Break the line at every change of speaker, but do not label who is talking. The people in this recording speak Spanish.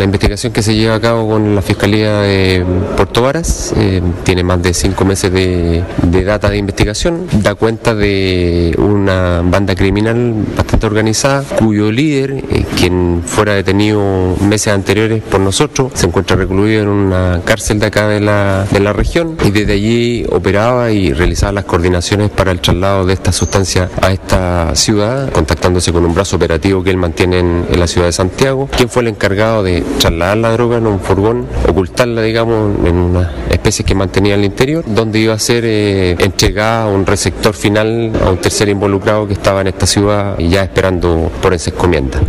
una investigación que se lleva a cabo con la Fiscalía de Puerto Varas, eh, tiene más de cinco meses de, data de investigación, da cuenta de una banda criminal bastante organizada, cuyo líder, eh, quien fuera detenido meses anteriores por nosotros, se encuentra recluido en una cárcel de acá de la, región y desde allí operaba y realizaba las coordinaciones para el traslado de esta sustancia a esta ciudad, contactándose con un brazo operativo que él mantiene en, en la ciudad de Santiago, quien fue el encargado de trasladar la droga en un furgón, ocultarla, digamos, en una especie que mantenía en el interior, donde iba a ser eh, entregada a un receptor final, a un tercer involucrado que estaba en esta ciudad y ya esperando por esa encomienda.